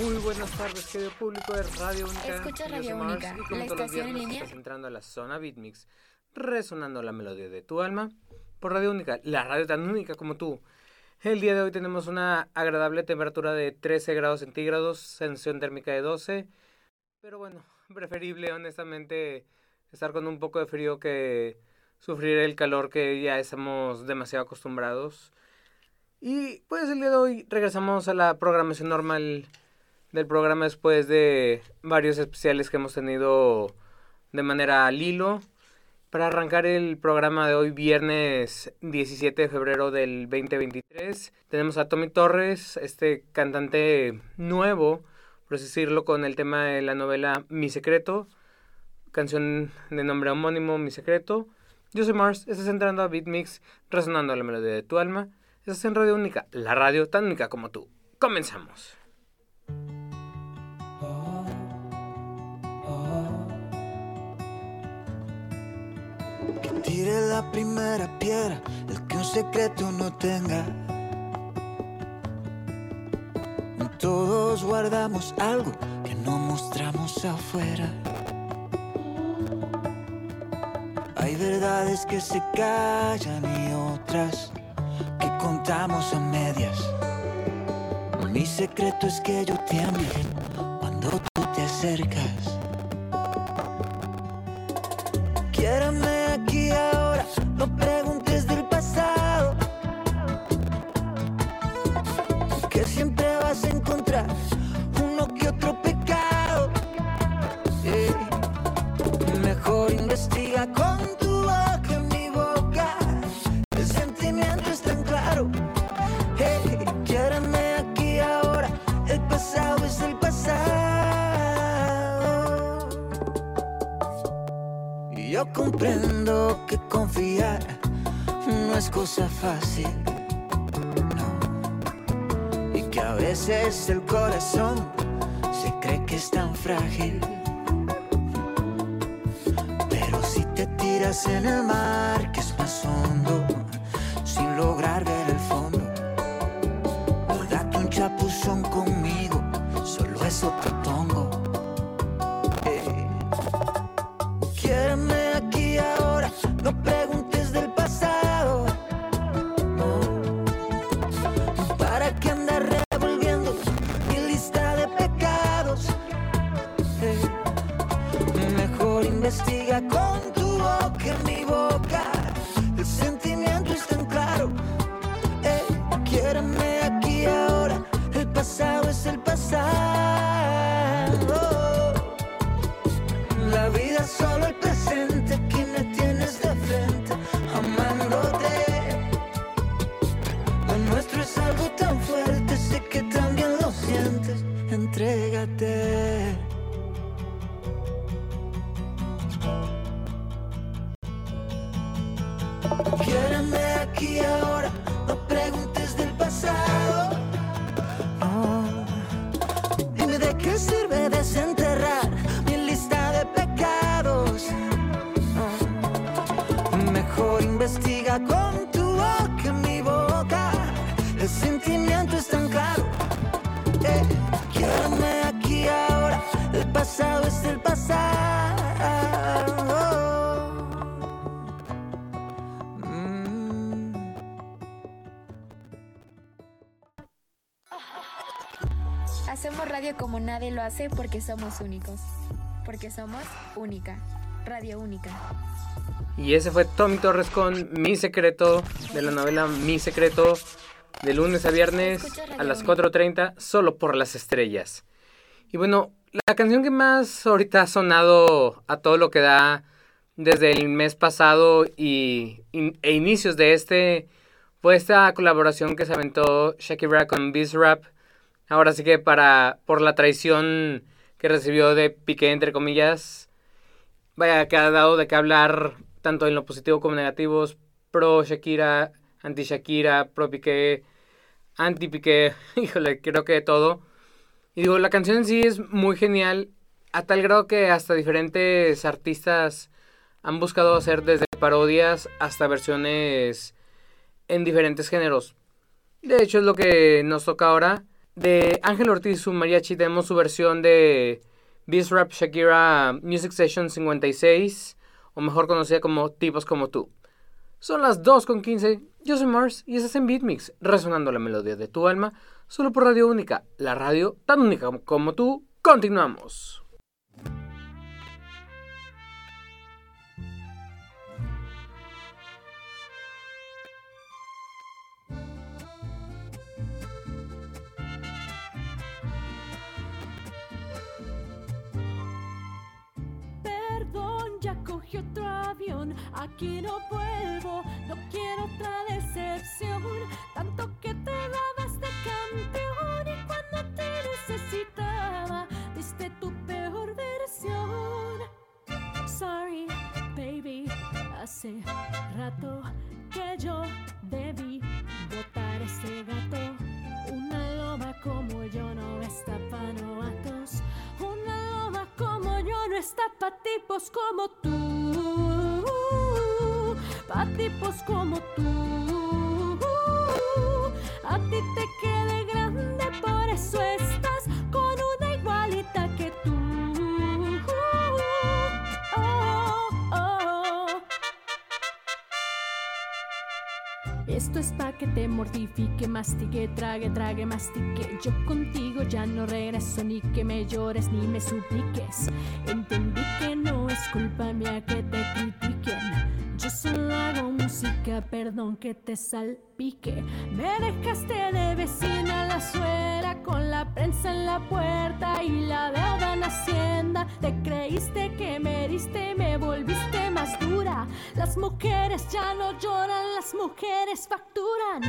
Muy buenas tardes, querido público de Radio Única. Escucha Radio Mars, Única, la estación en línea. Entrando a la zona Beatmix, resonando la melodía de tu alma por Radio Única, la radio tan única como tú. El día de hoy tenemos una agradable temperatura de 13 grados centígrados, sensación térmica de 12, pero bueno, preferible honestamente estar con un poco de frío que sufrir el calor que ya estamos demasiado acostumbrados. Y pues el día de hoy regresamos a la programación normal del programa después de varios especiales que hemos tenido de manera al hilo. Para arrancar el programa de hoy, viernes 17 de febrero del 2023, tenemos a Tommy Torres, este cantante nuevo, por así decirlo, con el tema de la novela Mi Secreto, canción de nombre homónimo Mi Secreto. Yo soy Mars, estás entrando a Beatmix, resonando la melodía de tu alma. Estás en Radio Única, la radio tan única como tú. Comenzamos. Que tire la primera piedra, el que un secreto no tenga. Todos guardamos algo que no mostramos afuera. Hay verdades que se callan y otras que contamos a medias. Mi secreto es que yo tiemblo cuando tú te acercas. Quiérame aquí ahora, no cosa fácil. No. Y que a veces el corazón se cree que es tan frágil. Pero si te tiras en el mar, nuestro es algo tan fuerte. Sé que también lo sientes. Entrégate. Radio como nadie lo hace porque somos únicos. Porque somos única. Radio única. Y ese fue Tommy Torres con Mi Secreto, de la novela Mi Secreto, de lunes a viernes a las 4.30, solo por las estrellas. Y bueno, la canción que más ahorita ha sonado a todo lo que da desde el mes pasado y, in- e inicios de este fue esta colaboración que se aventó Shakira con Bizrap. Ahora sí que para por la traición que recibió de Piqué entre comillas, vaya que ha dado de qué hablar tanto en lo positivo como negativos, pro Shakira, anti Shakira, pro Piqué, anti Piqué, híjole, creo que todo. Y digo, la canción en sí es muy genial, a tal grado que hasta diferentes artistas han buscado hacer desde parodias hasta versiones en diferentes géneros. De hecho, es lo que nos toca ahora. De Ángel Ortiz su mariachi tenemos su versión de Biz Rap Shakira Music Session 56, o mejor conocida como Tipos como tú. Son las 2 con 15, yo soy Mars y estás en Beatmix, resonando la melodía de tu alma, solo por Radio Única, la radio tan única como tú. Continuamos. Aquí no vuelvo, no quiero otra decepción, tanto que te dabas de campeón y cuando te necesitaba, diste tu peor versión. Sorry, baby, hace rato que yo debí botar ese gato. Una loba como yo no está pa' novatos. Como yo no está pa' tipos como tú pa' tipos como tú. A ti te quede grande, por eso estás Esto es pa' que te mortifique, mastique, trague, trague, mastique. Yo contigo ya no regreso, ni que me llores ni me supliques. Entendí que no es culpa mía que te critiquen solo hago música, perdón que te salpique. Me dejaste de vecina la suera con la prensa en la puerta y la deuda en hacienda. Te creíste que me y me volviste más dura. Las mujeres ya no lloran, las mujeres facturan.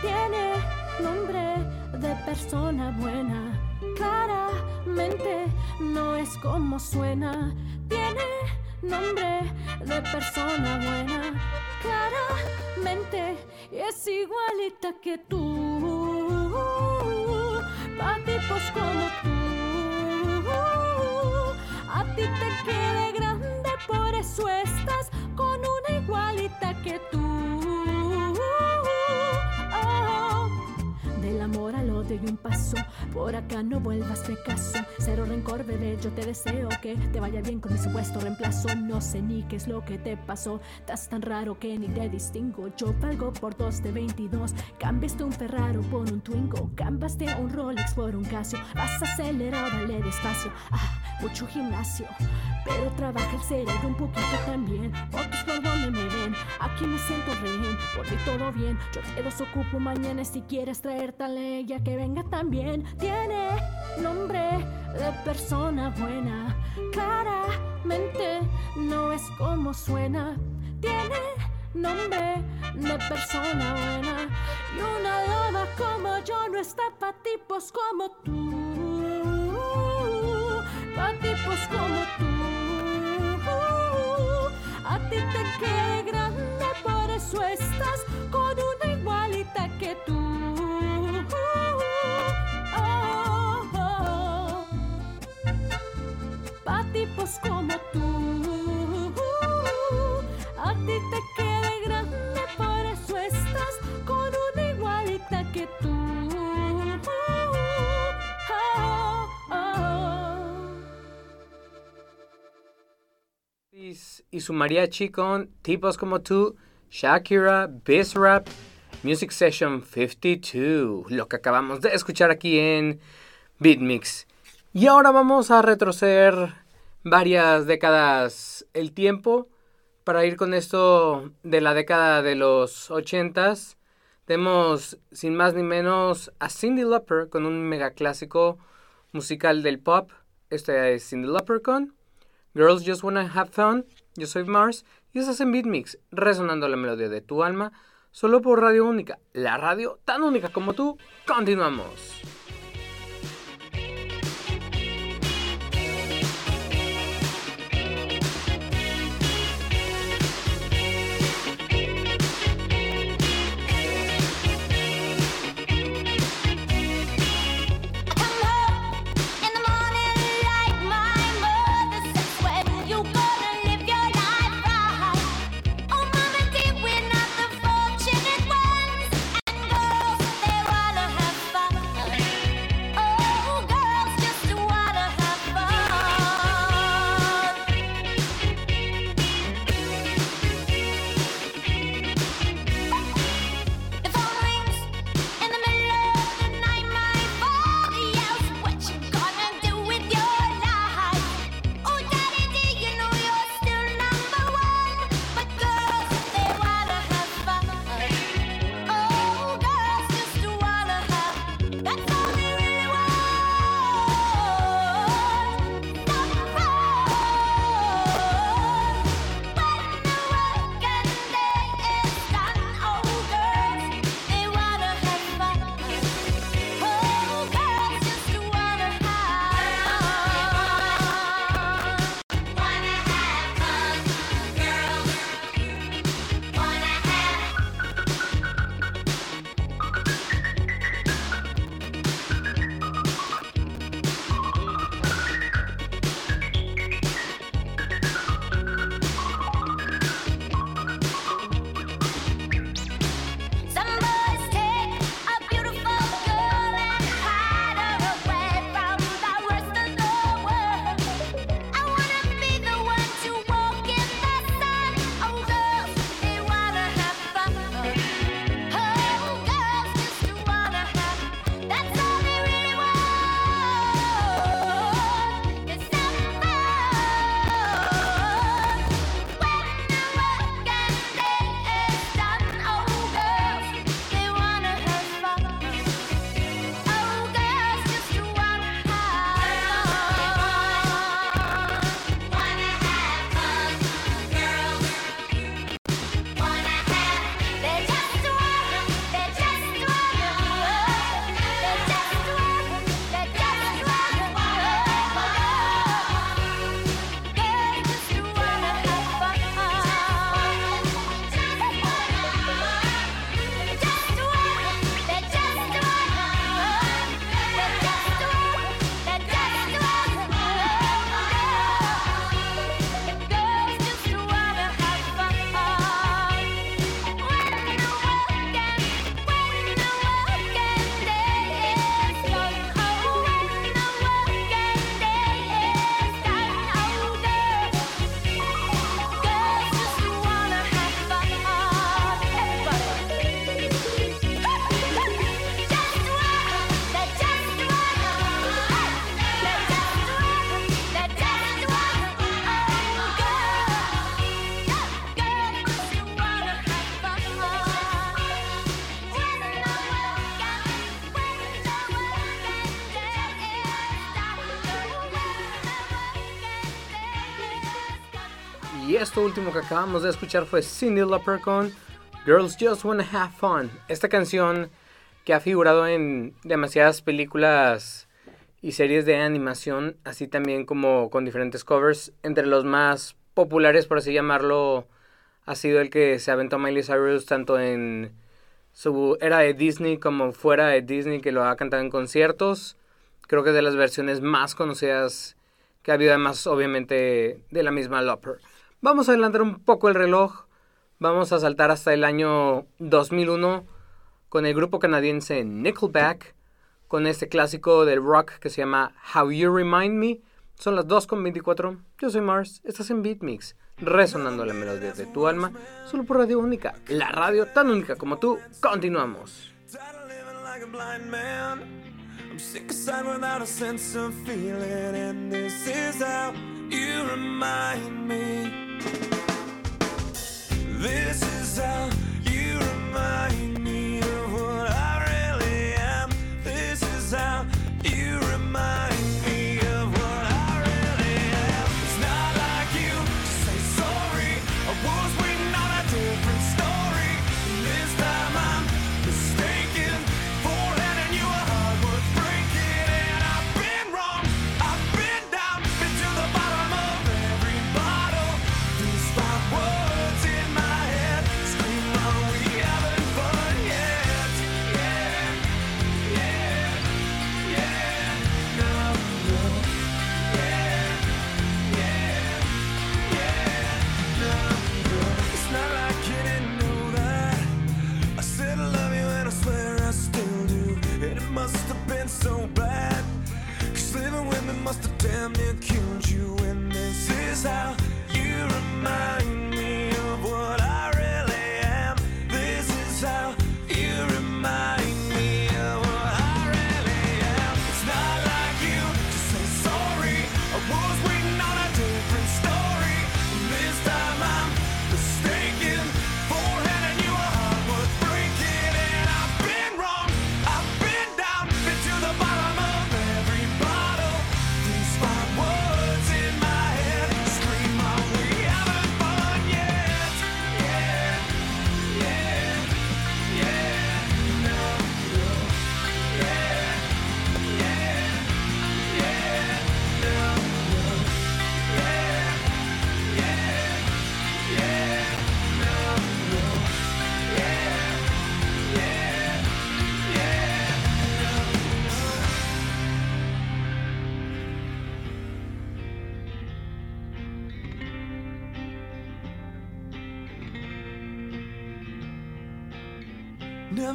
Tiene nombre de persona buena. Claramente no es como suena. Tiene nombre de persona buena. Claramente es igualita que tú. Pa' tipos como tú. A ti te quede grande, por eso estás con una igualita que tú. Un paso. Por acá no vuelvas de caso. Cero rencor, bebé, yo te deseo que te vaya bien con mi supuesto reemplazo. No sé ni qué es lo que te pasó. Estás tan raro que ni te distingo. Yo valgo por dos de 22. Cambiaste un Ferraro por un Twingo. Cambiaste un Rolex por un Casio. Vas acelerado, dale despacio. Ah, mucho gimnasio. Pero trabaja el cerebro un poquito también. Fotos por donde me ven. Aquí me siento rehén. Por ti todo bien. Yo te desocupo mañana si quieres traer talento ella que venga también. Tiene nombre de persona buena. Claramente no es como suena. Tiene nombre de persona buena. Y una loba como yo no está pa' tipos como tú. Pa' tipos como tú. A ti te queda grande, por eso estás con una igualita que tú. Tipos como tú. A ti te quede grande, por eso estás con una igualita que tú. Y su mariachi con tipos como tú, Shakira, Biz Rap, Music Session 52, lo que acabamos de escuchar aquí en Beatmix. Y ahora vamos a retroceder varias décadas el tiempo para ir con esto de la década de los ochentas. Tenemos sin más ni menos a Cindy Lauper con un mega clásico musical del pop. Este es Cindy Lauper con Girls Just Wanna Have Fun. Yo soy Mars y estás en Beatmix, resonando la melodía de tu alma, solo por Radio Única, la radio tan única como tú. Continuamos. Esto último que acabamos de escuchar fue Cindy Lauper con Girls Just Wanna Have Fun. Esta canción que ha figurado en demasiadas películas y series de animación, así también como con diferentes covers. Entre los más populares, por así llamarlo, ha sido el que se aventó Miley Cyrus tanto en su era de Disney como fuera de Disney, que lo ha cantado en conciertos. Creo que es de las versiones más conocidas que ha habido, además, obviamente, de la misma Loper. Vamos a adelantar un poco el reloj. Vamos a saltar hasta el año 2001 con el grupo canadiense Nickelback, con este clásico del rock que se llama How You Remind Me. Son las 2.24. Yo soy Mars. Estás en Beat Mix, resonando la melodía de tu alma, solo por Radio Única, la radio tan única como tú. Continuamos. Sick aside without a sense of feeling, and this is how you remind me. This is how you remind me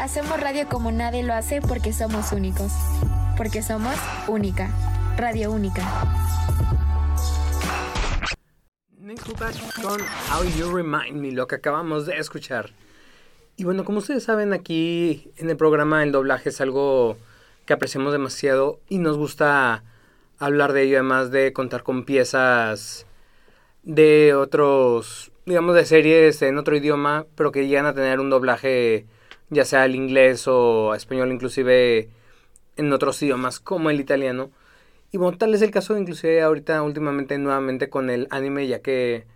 Hacemos radio como nadie lo hace porque somos únicos. Porque somos única. Radio única. Con How You Remind Me, lo que acabamos de escuchar. Y bueno, como ustedes saben, aquí en el programa el doblaje es algo que apreciamos demasiado y nos gusta hablar de ello, además de contar con piezas de otros, digamos, de series en otro idioma, pero que llegan a tener un doblaje, ya sea al inglés o español, inclusive en otros idiomas como el italiano. Y bueno, tal es el caso inclusive ahorita últimamente nuevamente con el anime, ya que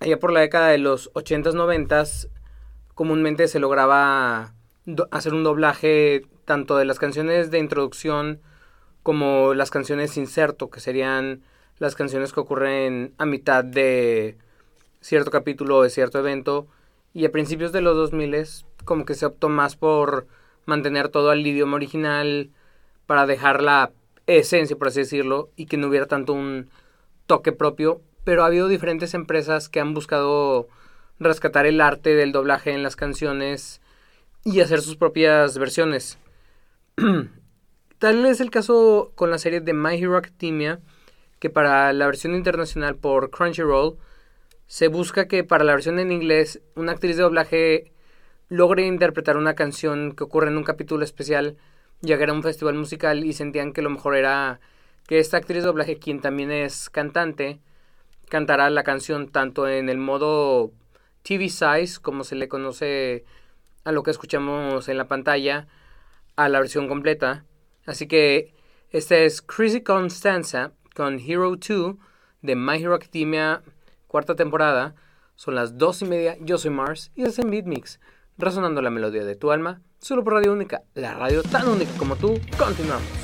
allá por la década de los 80s, 90s, comúnmente se lograba hacer un doblaje tanto de las canciones de introducción como las canciones inserto, que serían las canciones que ocurren a mitad de cierto capítulo o de cierto evento. Y a principios de los 2000 como que se optó más por mantener todo al idioma original para dejar la esencia, por así decirlo, y que no hubiera tanto un toque propio. Pero ha habido diferentes empresas que han buscado rescatar el arte del doblaje en las canciones y hacer sus propias versiones. Tal es el caso con la serie de My Hero Academia, que para la versión internacional por Crunchyroll se busca que para la versión en inglés una actriz de doblaje logre interpretar una canción que ocurre en un capítulo especial, ya que era un festival musical y sentían que lo mejor era que esta actriz doblaje, quien también es cantante, cantará la canción tanto en el modo TV size, como se le conoce a lo que escuchamos en la pantalla, a la versión completa. Así que esta es Chrissy Constanza con Hero 2 de My Hero Academia, cuarta temporada. Son las dos y media. Yo soy Mars y es en Beatmix, resonando la melodía de tu alma, solo por Radio Única, la radio tan única como tú. Continuamos.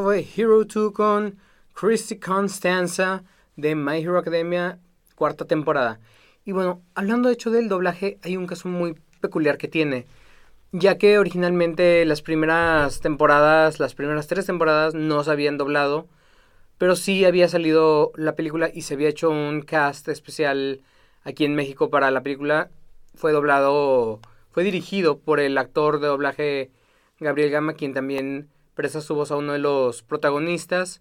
Fue Hero 2 con Christy Constanza de My Hero Academia, cuarta temporada. Y bueno, hablando de hecho del doblaje, hay un caso muy peculiar que tiene. Ya que originalmente las primeras temporadas, las primeras tres temporadas no se habían doblado, pero sí había salido la película y se había hecho un cast especial aquí en México para la película. Fue doblado, fue dirigido por el actor de doblaje Gabriel Gama, quien también presta su voz a uno de los protagonistas.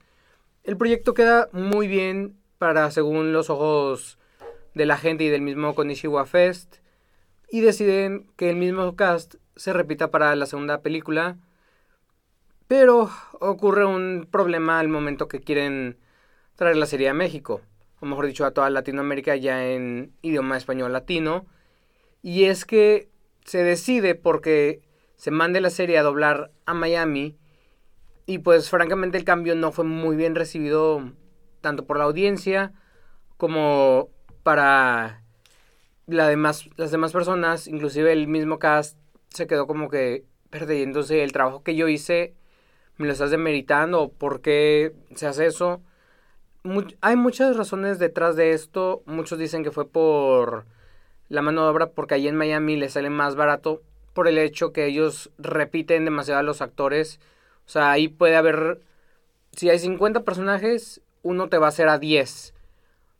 El proyecto queda muy bien para, según los ojos de la gente y del mismo Konishiwa Fest, y deciden que el mismo cast se repita para la segunda película, pero ocurre un problema al momento que quieren traer la serie a México, o mejor dicho, a toda Latinoamérica ya en idioma español latino, y es que se decide porque se mande la serie a doblar a Miami y pues francamente el cambio no fue muy bien recibido tanto por la audiencia como para demás, las demás personas, inclusive el mismo cast se quedó como que perdiéndose el trabajo que yo hice, me lo estás demeritando, ¿por qué se hace eso? hay muchas razones detrás de esto, muchos dicen que fue por la mano de obra, porque allí en Miami les sale más barato, por el hecho que ellos repiten demasiado a los actores, o sea, ahí puede haber, si hay 50 personajes, uno te va a hacer a 10.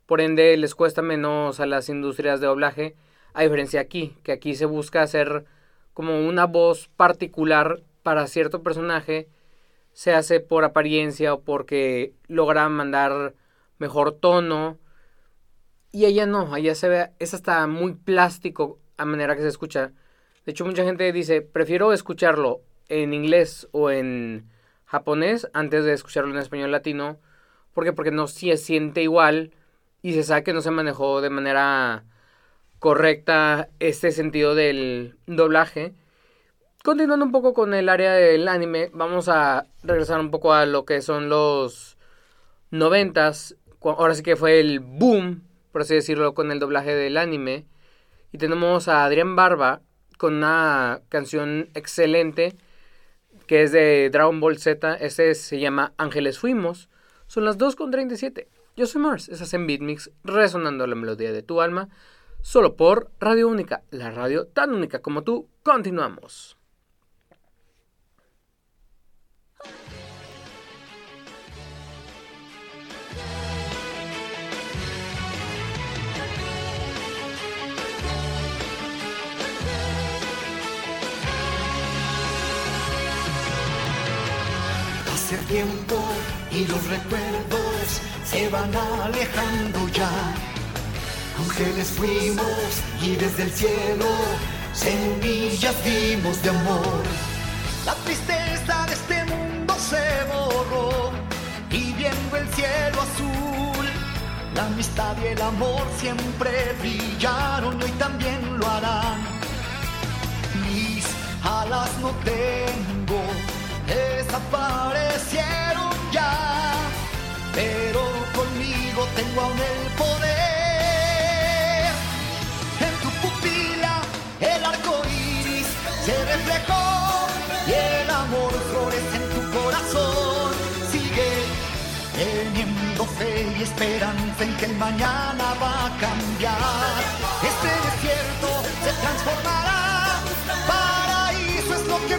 Por ende, les cuesta menos a las industrias de doblaje, a diferencia aquí, que aquí se busca hacer como una voz particular para cierto personaje, se hace por apariencia o porque logra mandar mejor tono. Y ella no, allá se ve, es hasta muy plástico a manera que se escucha. De hecho, mucha gente dice, prefiero escucharlo en inglés o en japonés antes de escucharlo en español latino. ¿Por qué? Porque no se siente igual y se sabe que no se manejó de manera correcta este sentido del doblaje. Continuando un poco con el área del anime, vamos a regresar un poco a lo que son los noventas. Ahora sí que fue el boom, por así decirlo, con el doblaje del anime. Y tenemos a Adrián Barba con una canción excelente que es de Dragon Ball Z. Este se llama Ángeles Fuimos. Son las 2.37. Yo soy Mars, estás en Beatmix, resonando la melodía de tu alma, solo por Radio Única, la radio tan única como tú. Continuamos. El tiempo y los recuerdos se van alejando ya. Ángeles fuimos y desde el cielo semillas dimos de amor. La tristeza de este mundo se borró y viendo el cielo azul, la amistad y el amor siempre brillaron y hoy también lo harán. Mis alas no tengo desaparecieron ya, pero conmigo tengo aún el poder. En tu pupila el arco iris se reflejó y el amor florece en tu corazón. Sigue teniendo fe y esperanza en que el mañana va a cambiar. Este desierto se transformará, paraíso es lo que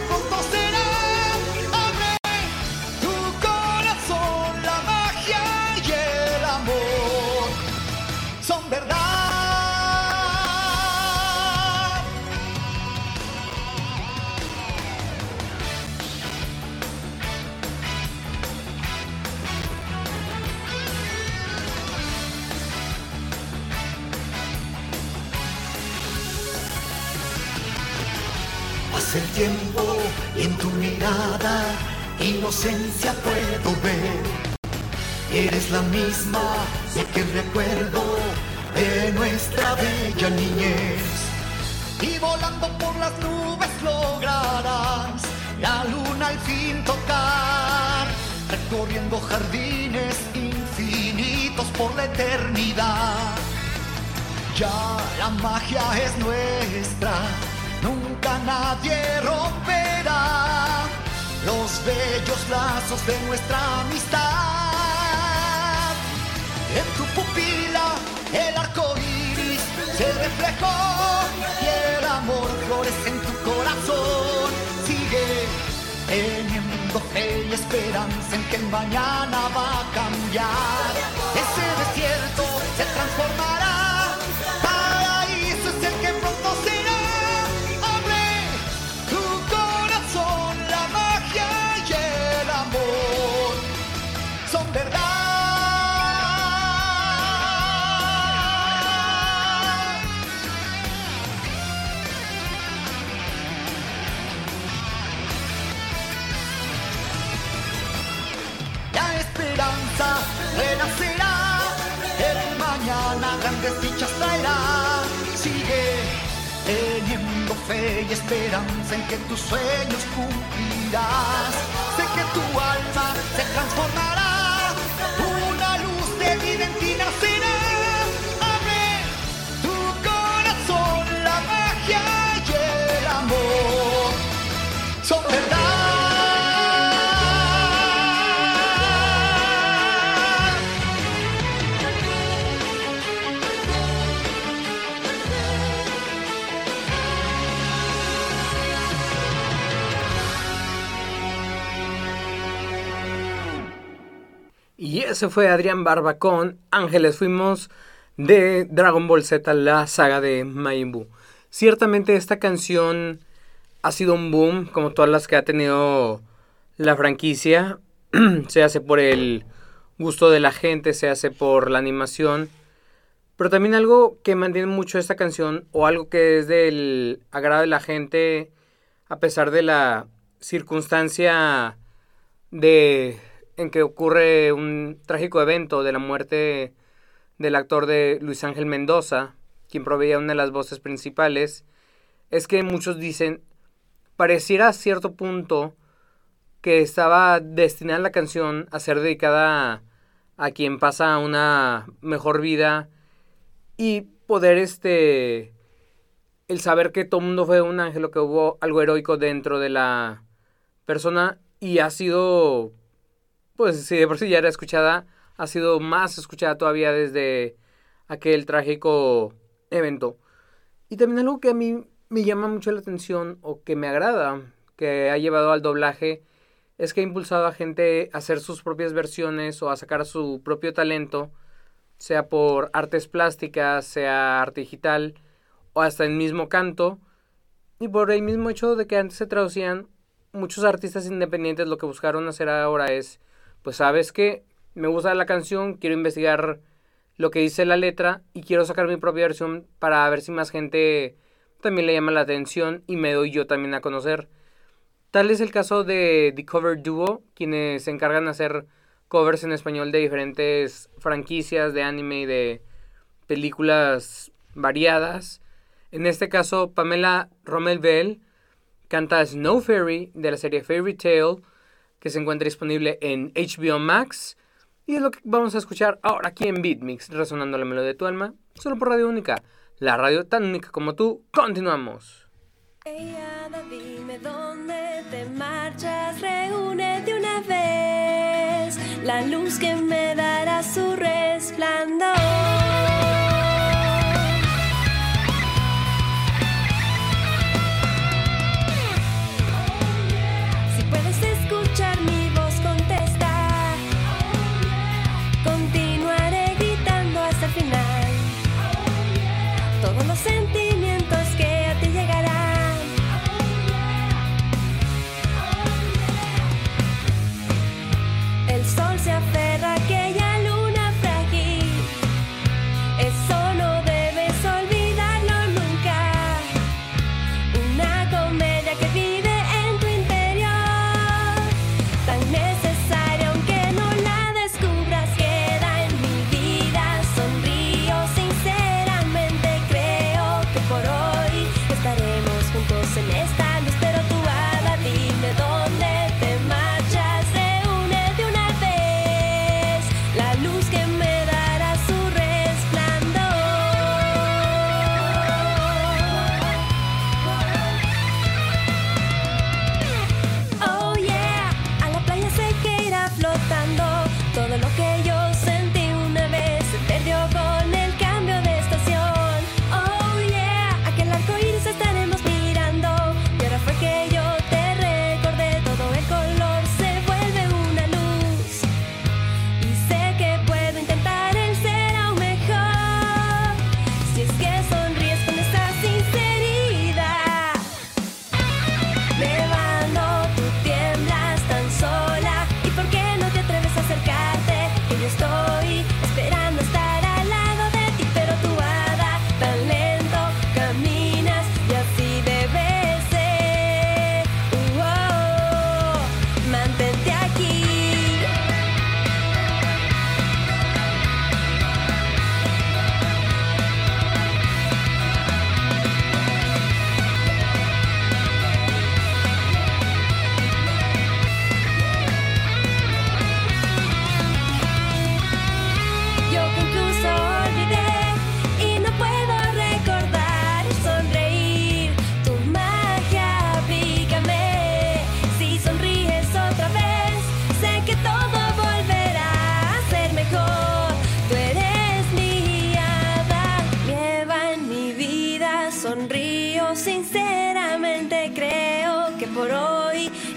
mirada inocencia puedo ver. Eres la misma de que recuerdo de nuestra bella niñez. Y volando por las nubes lograrás la luna al fin tocar, recorriendo jardines infinitos por la eternidad. Ya la magia es nuestra de nuestra amistad. En tu pupila el arco iris se reflejó y el amor florece en tu corazón. Sigue teniendo fe y esperanza en que mañana va a cambiar. Ese desierto se transformará. Mañana grandes dichas traerá. Sigue teniendo fe y esperanza en que tus sueños cumplirás. Sé que tu alma se transformará, Y ese fue Adrián Barba con Ángeles. Fuimos de Dragon Ball Z, la saga de Majin Buu. Ciertamente esta canción ha sido un boom, como todas las que ha tenido la franquicia. se hace por el gusto de la gente, se hace por la animación. Pero también algo que mantiene mucho esta canción, o algo que es del agrado de la gente, a pesar de la circunstancia de en que ocurre un trágico evento de la muerte del actor de Luis Ángel Mendoza, quien proveía una de las voces principales, es que muchos dicen, pareciera a cierto punto que estaba destinada la canción a ser dedicada a, a quien pasa una mejor vida y poder este el saber que todo el mundo fue un ángel que hubo algo heroico dentro de la persona y ha sido pues si de por sí ya era escuchada ha sido más escuchada todavía desde aquel trágico evento y también algo que a mí me llama mucho la atención o que me agrada que ha llevado al doblaje es que ha impulsado a gente a hacer sus propias versiones o a sacar su propio talento sea por artes plásticas, sea arte digital o hasta el mismo canto. Y por el mismo hecho de que antes se traducían, muchos artistas independientes lo que buscaron hacer ahora es, pues sabes que me gusta la canción, quiero investigar lo que dice la letra y quiero sacar mi propia versión para ver si más gente también le llama la atención y me doy yo también a conocer. Tal es el caso de The Cover Duo, quienes se encargan de hacer covers en español de diferentes franquicias de anime y de películas variadas. En este caso, Pamela Rommel Bell canta Snow Fairy de la serie Fairy Tale, que se encuentra disponible en HBO Max. Y es lo que vamos a escuchar ahora aquí en Beatmix, resonando la melodía de tu alma, solo por Radio Única. La radio tan única como tú. Continuamos. Ey, Ada, dime dónde te marchas, una vez la luz que me dará su resplandor.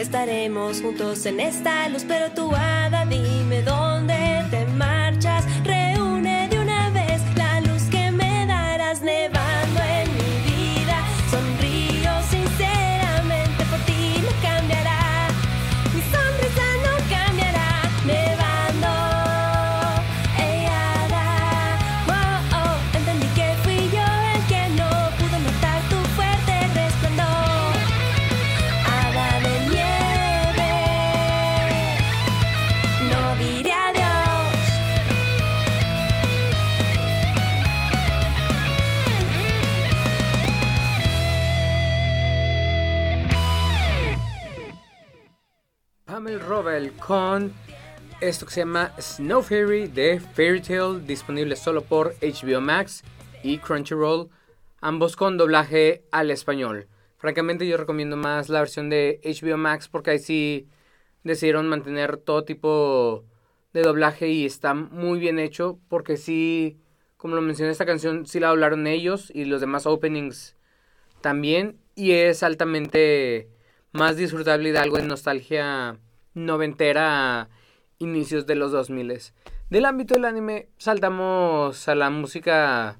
Estaremos juntos en esta luz, pero tu hada, dime dónde Pamela Robel con esto que se llama Snow Fairy de Fairy Tale, disponible solo por HBO Max y Crunchyroll, ambos con doblaje al español. Francamente yo recomiendo más la versión de HBO Max porque ahí sí decidieron mantener todo tipo de doblaje y está muy bien hecho porque sí, como lo mencioné esta canción, sí la doblaron ellos y los demás openings también y es altamente más disfrutable y de algo de nostalgia noventera inicios de los 2000. Del ámbito del anime saltamos a la música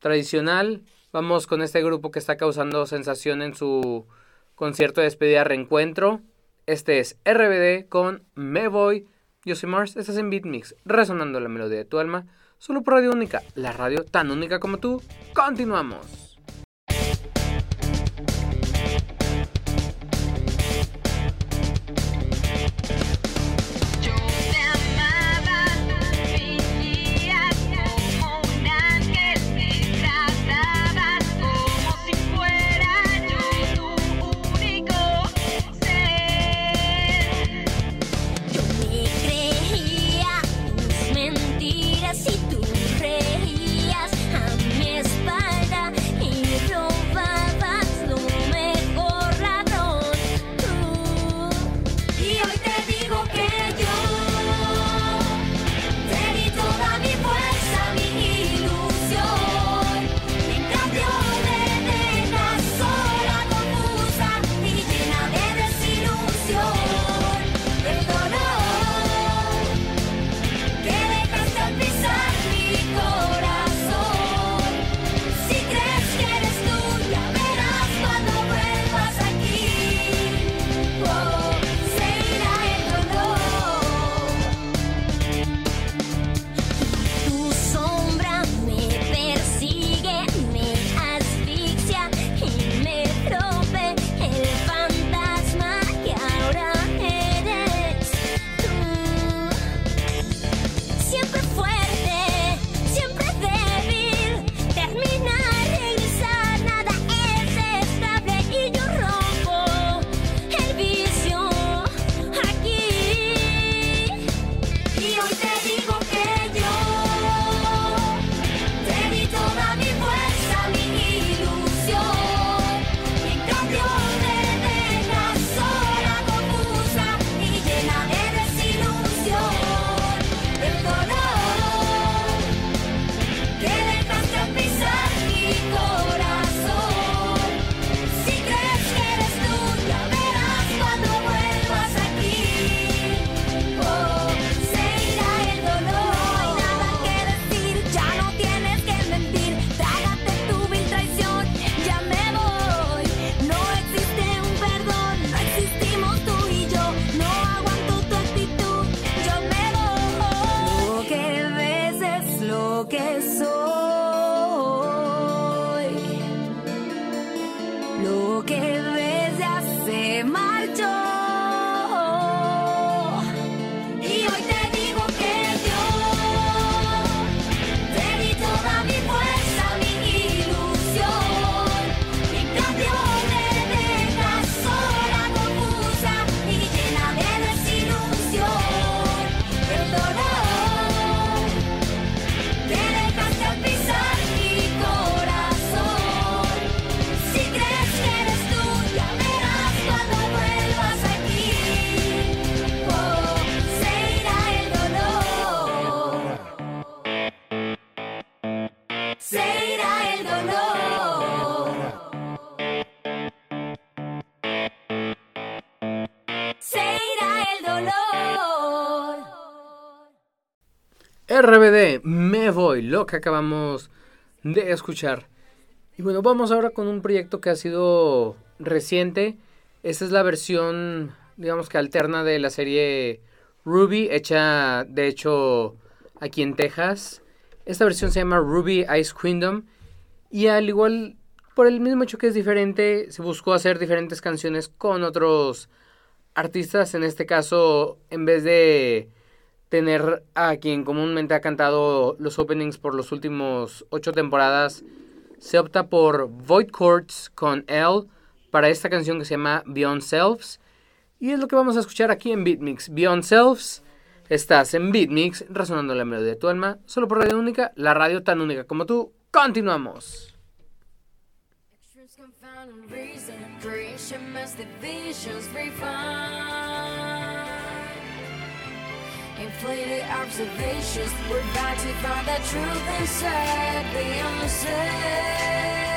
tradicional. Vamos con este grupo que está causando sensación en su concierto de despedida reencuentro. Este es RBD con Me Voy. Yo soy Mars, estás en Beatmix, resonando la melodía de tu alma, solo por Radio Única, la radio tan única como tú. Continuamos. RBD, me voy, lo que acabamos de escuchar. Y bueno, vamos ahora con un proyecto que ha sido reciente. Esta es la versión, digamos que alterna de la serie Ruby, hecha de hecho aquí en Texas. Esta versión se llama Ruby Ice Kingdom. Y al igual, por el mismo hecho que es diferente, se buscó hacer diferentes canciones con otros artistas. En este caso, en vez de tener a quien comúnmente ha cantado los openings por los últimos ocho temporadas, se opta por Void Chords con L para esta canción que se llama Beyond Selves. Y es lo que vamos a escuchar aquí en Beatmix. Beyond Selves, estás en Beatmix, resonando la melodía de tu alma, solo por Radio Única, la radio tan única como tú. Continuamos. Reason. Inflated observations. We're about to find the truth inside the ourselves.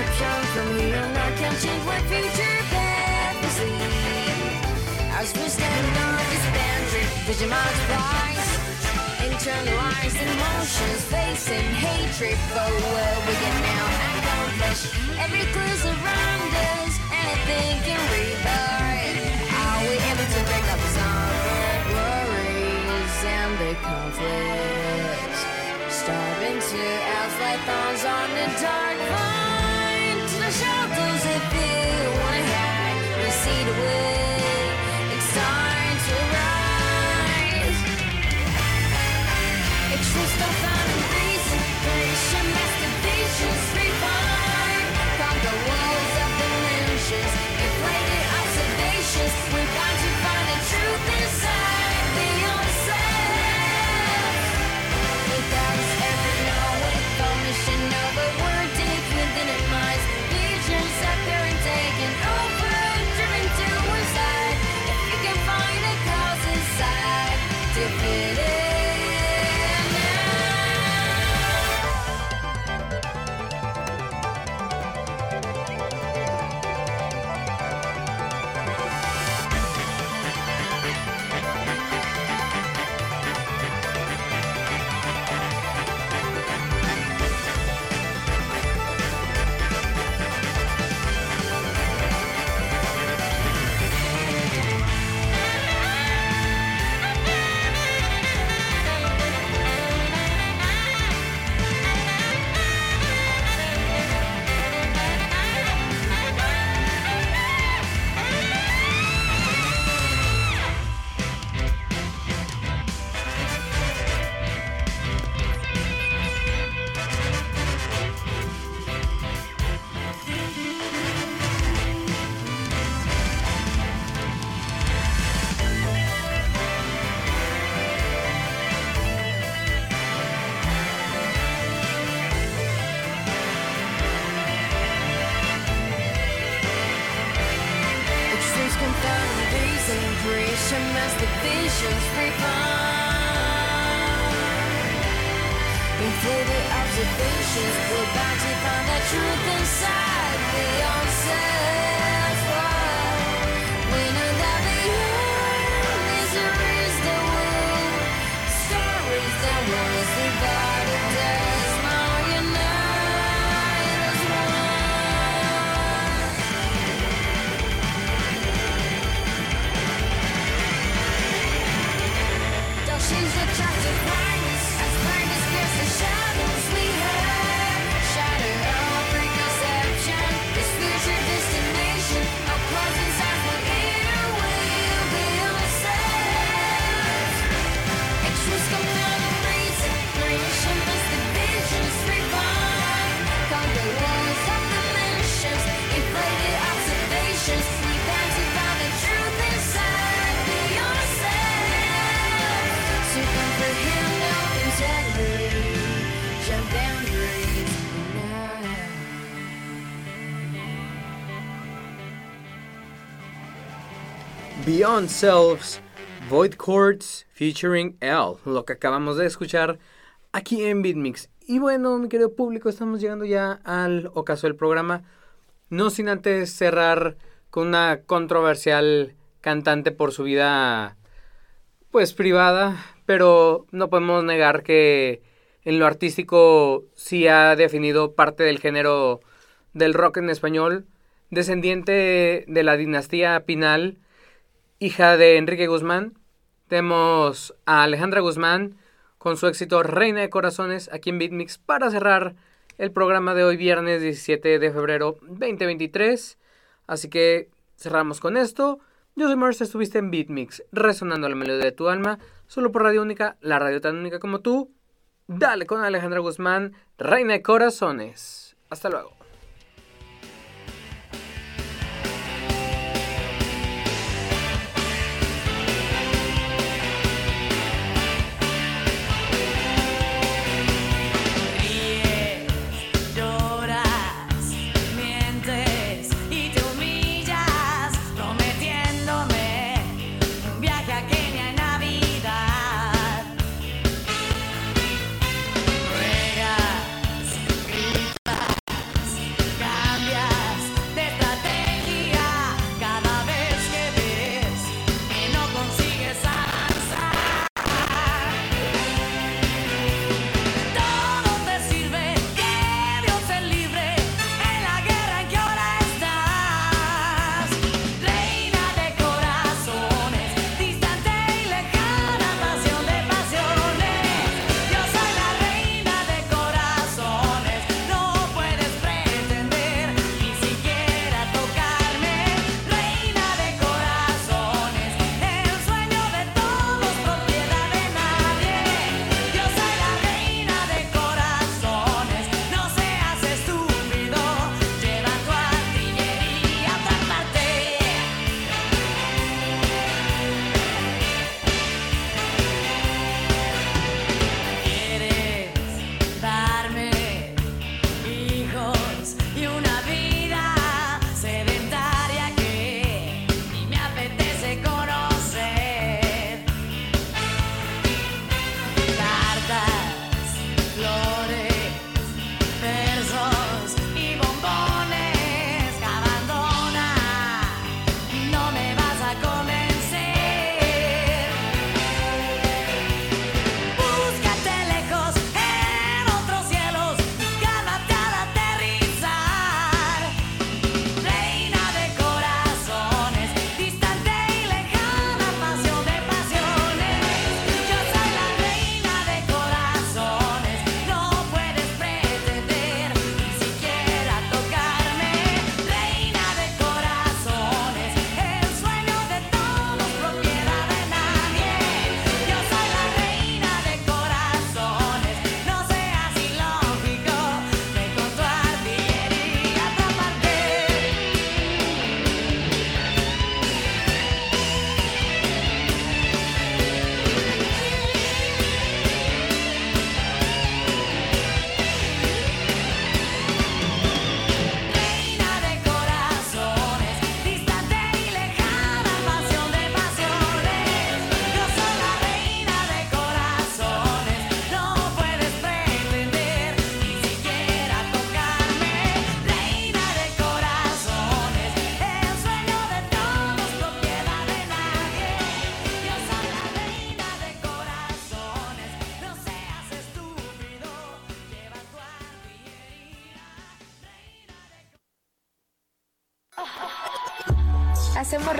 Perception from here on out can change what future see. As we stand on this boundary, vision multiplies. Internalized emotions, facing hatred for what we can now accomplish. Every clue's around us, anything can rebound. Are we able to break up some worries and the conflicts? Starving to outs like thorns on the dark Beyond Selves, Void Chords featuring L, lo que acabamos de escuchar aquí en Beatmix. Y bueno, mi querido público, estamos llegando ya al ocaso del programa. No sin antes cerrar con una controversial cantante por su vida, pues privada, pero no podemos negar que en lo artístico sí ha definido parte del género del rock en español, descendiente de la dinastía Pinal, hija de Enrique Guzmán. Tenemos a Alejandra Guzmán con su éxito Reina de Corazones aquí en Beatmix para cerrar el programa de hoy viernes 17 de febrero 2023. Así que cerramos con esto. Yo soy Morris, estuviste en Beatmix, resonando la melodía de tu alma, solo por Radio Única, la radio tan única como tú. Dale con Alejandra Guzmán, Reina de Corazones. Hasta luego.